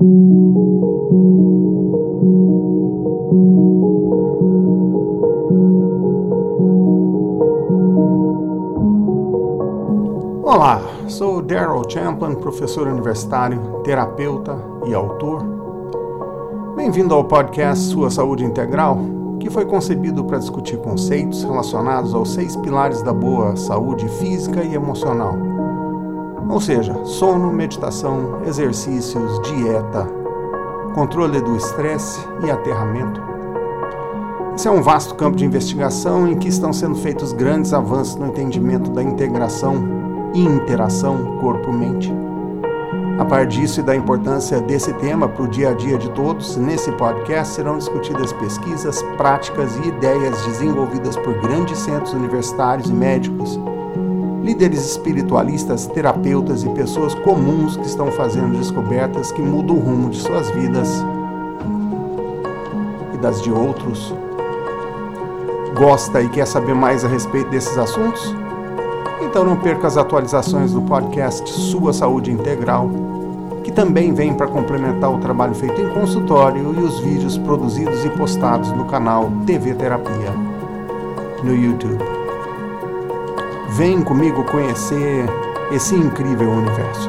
Olá, sou Daryl Champlin, professor universitário, terapeuta e autor. Bem-vindo ao podcast Sua Saúde Integral, que foi concebido para discutir conceitos relacionados aos seis pilares da boa saúde física e emocional. Ou seja, sono, meditação, exercícios, dieta, controle do estresse e aterramento. Esse é um vasto campo de investigação em que estão sendo feitos grandes avanços no entendimento da integração e interação corpo-mente. A par disso e da importância desse tema para o dia a dia de todos, nesse podcast serão discutidas pesquisas, práticas e ideias desenvolvidas por grandes centros universitários e médicos, líderes espiritualistas, terapeutas e pessoas comuns que estão fazendo descobertas que mudam o rumo de suas vidas e das de outros. Gosta e quer saber mais a respeito desses assuntos? Então não perca as atualizações do podcast Sua Saúde Integral, que também vem para complementar o trabalho feito em consultório e os vídeos produzidos e postados no canal TV Terapia no YouTube. Vem comigo conhecer esse incrível universo.